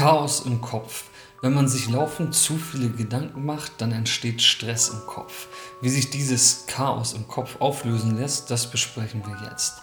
Chaos im Kopf. Wenn man sich laufend zu viele Gedanken macht, dann entsteht Stress im Kopf. Wie sich dieses Chaos im Kopf auflösen lässt, das besprechen wir jetzt.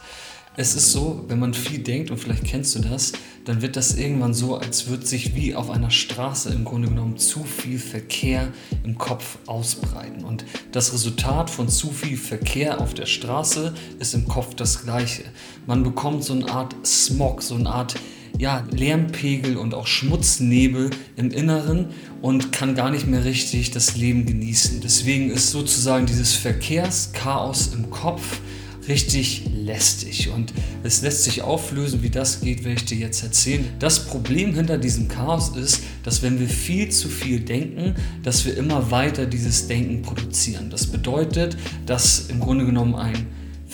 Es ist so, wenn man viel denkt, und vielleicht kennst du das, dann wird das irgendwann so, als würde sich wie auf einer Straße im Grunde genommen zu viel Verkehr im Kopf ausbreiten. Und das Resultat von zu viel Verkehr auf der Straße ist im Kopf das gleiche. Man bekommt so eine Art Smog, so eine Art ja, Lärmpegel und auch Schmutznebel im Inneren und kann gar nicht mehr richtig das Leben genießen. Deswegen ist sozusagen dieses Verkehrschaos im Kopf richtig lästig und es lässt sich auflösen, wie das geht, werde ich dir jetzt erzählen. Das Problem hinter diesem Chaos ist, dass wenn wir viel zu viel denken, dass wir immer weiter dieses Denken produzieren. Das bedeutet, dass im Grunde genommen ein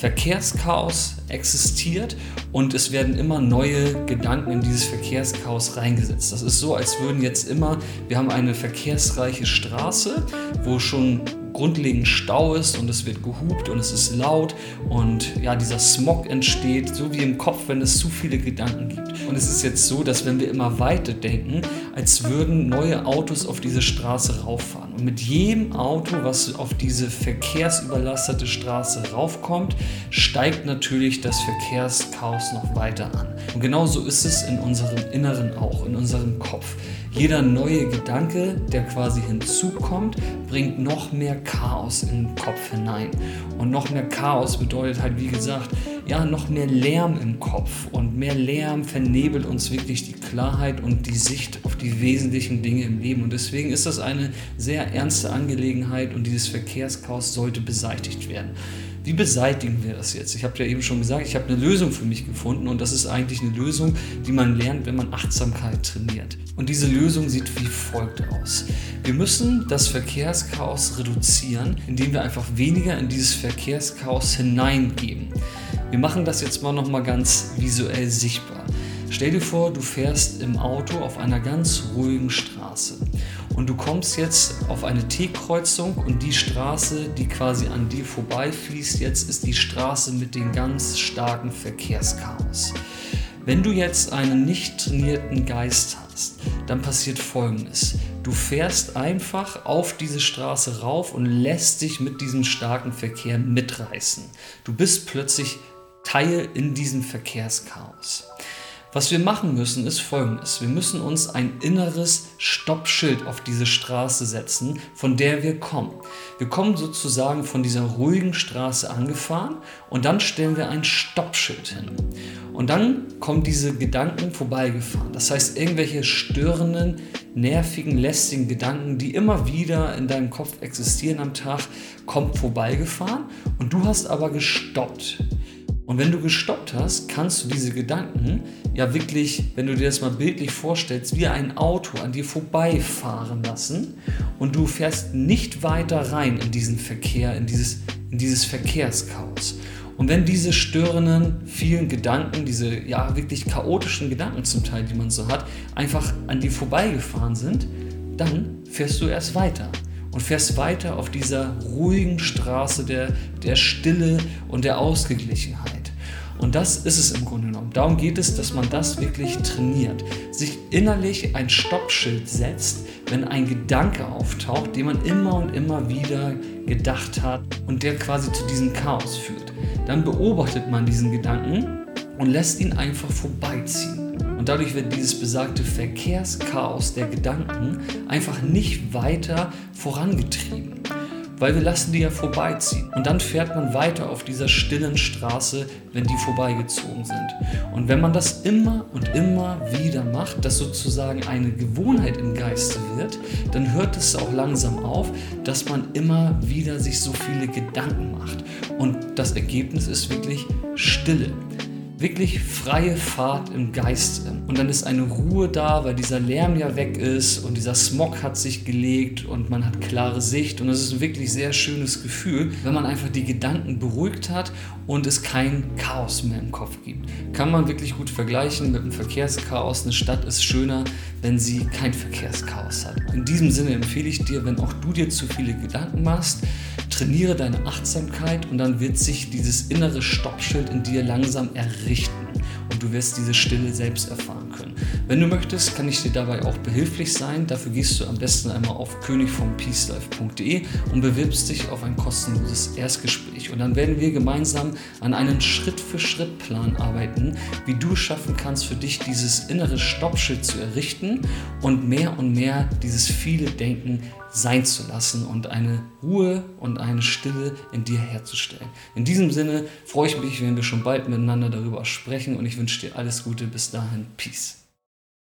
Verkehrschaos existiert und es werden immer neue Gedanken in dieses Verkehrschaos reingesetzt. Das ist so, als würden jetzt immer, wir haben eine verkehrsreiche Straße, wo schon grundlegend Stau ist und es wird gehupt und es ist laut und ja, dieser Smog entsteht, so wie im Kopf, wenn es zu viele Gedanken gibt. Und es ist jetzt so, dass wenn wir immer weiter denken, als würden neue Autos auf diese Straße rauffahren. Und mit jedem Auto, was auf diese verkehrsüberlastete Straße raufkommt, steigt natürlich das Verkehrschaos noch weiter an. Und genauso ist es in unserem Inneren auch, in unserem Kopf. Jeder neue Gedanke, der quasi hinzukommt, bringt noch mehr Chaos in den Kopf hinein. Und noch mehr Chaos bedeutet halt, wie gesagt, ja, noch mehr Lärm im Kopf. Und mehr Lärm vernebelt uns wirklich die Klarheit und die Sicht auf die wesentlichen Dinge im Leben. Und deswegen ist das eine sehr ernste Angelegenheit und dieses Verkehrschaos sollte beseitigt werden. Wie beseitigen wir das jetzt? Ich habe ja eben schon gesagt, ich habe eine Lösung für mich gefunden und das ist eigentlich eine Lösung, die man lernt, wenn man Achtsamkeit trainiert. Und diese Lösung sieht wie folgt aus. Wir müssen das Verkehrschaos reduzieren, indem wir einfach weniger in dieses Verkehrschaos hineingeben. Wir machen das jetzt mal noch mal ganz visuell sichtbar. Stell dir vor, du fährst im Auto auf einer ganz ruhigen Straße und du kommst jetzt auf eine T-Kreuzung und die Straße, die quasi an dir vorbeifließt, jetzt ist die Straße mit dem ganz starken Verkehrschaos. Wenn du jetzt einen nicht trainierten Geist hast, dann passiert Folgendes. Du fährst einfach auf diese Straße rauf und lässt dich mit diesem starken Verkehr mitreißen. Du bist plötzlich Teil in diesem Verkehrschaos. Was wir machen müssen, ist folgendes. Wir müssen uns ein inneres Stoppschild auf diese Straße setzen, von der wir kommen. Wir kommen sozusagen von dieser ruhigen Straße angefahren und dann stellen wir ein Stoppschild hin. Und dann kommen diese Gedanken vorbeigefahren. Das heißt, irgendwelche störenden, nervigen, lästigen Gedanken, die immer wieder in deinem Kopf existieren am Tag, kommen vorbeigefahren und du hast aber gestoppt. Und wenn du gestoppt hast, kannst du diese Gedanken ja wirklich, wenn du dir das mal bildlich vorstellst, wie ein Auto an dir vorbeifahren lassen und du fährst nicht weiter rein in diesen Verkehr, in dieses, in dieses Verkehrschaos. Und wenn diese störenden, vielen Gedanken, diese ja wirklich chaotischen Gedanken zum Teil, die man so hat, einfach an dir vorbeigefahren sind, dann fährst du erst weiter und fährst weiter auf dieser ruhigen Straße der, der Stille und der Ausgeglichenheit. Und das ist es im Grunde genommen. Darum geht es, dass man das wirklich trainiert. Sich innerlich ein Stoppschild setzt, wenn ein Gedanke auftaucht, den man immer und immer wieder gedacht hat und der quasi zu diesem Chaos führt. Dann beobachtet man diesen Gedanken und lässt ihn einfach vorbeiziehen. Und dadurch wird dieses besagte Verkehrschaos der Gedanken einfach nicht weiter vorangetrieben weil wir lassen die ja vorbeiziehen. Und dann fährt man weiter auf dieser stillen Straße, wenn die vorbeigezogen sind. Und wenn man das immer und immer wieder macht, dass sozusagen eine Gewohnheit im Geiste wird, dann hört es auch langsam auf, dass man immer wieder sich so viele Gedanken macht. Und das Ergebnis ist wirklich Stille wirklich freie Fahrt im Geiste. Und dann ist eine Ruhe da, weil dieser Lärm ja weg ist und dieser Smog hat sich gelegt und man hat klare Sicht. Und es ist ein wirklich sehr schönes Gefühl, wenn man einfach die Gedanken beruhigt hat und es kein Chaos mehr im Kopf gibt. Kann man wirklich gut vergleichen mit einem Verkehrschaos. Eine Stadt ist schöner, wenn sie kein Verkehrschaos hat. In diesem Sinne empfehle ich dir, wenn auch du dir zu viele Gedanken machst, trainiere deine Achtsamkeit und dann wird sich dieses innere Stoppschild in dir langsam errichten. und du wirst diese Stille selbst erfahren können. Wenn du möchtest, kann ich dir dabei auch behilflich sein. Dafür gehst du am besten einmal auf königvompeacelife.de und bewirbst dich auf ein kostenloses Erstgespräch. Und dann werden wir gemeinsam an einem Schritt-für-Schritt-Plan arbeiten, wie du schaffen kannst, für dich dieses innere Stoppschild zu errichten und mehr und mehr dieses viele Denken sein zu lassen und eine Ruhe und eine Stille in dir herzustellen. In diesem Sinne freue ich mich, wenn wir schon bald miteinander darüber sprechen und ich wünsche dir alles Gute. Bis dahin, Peace.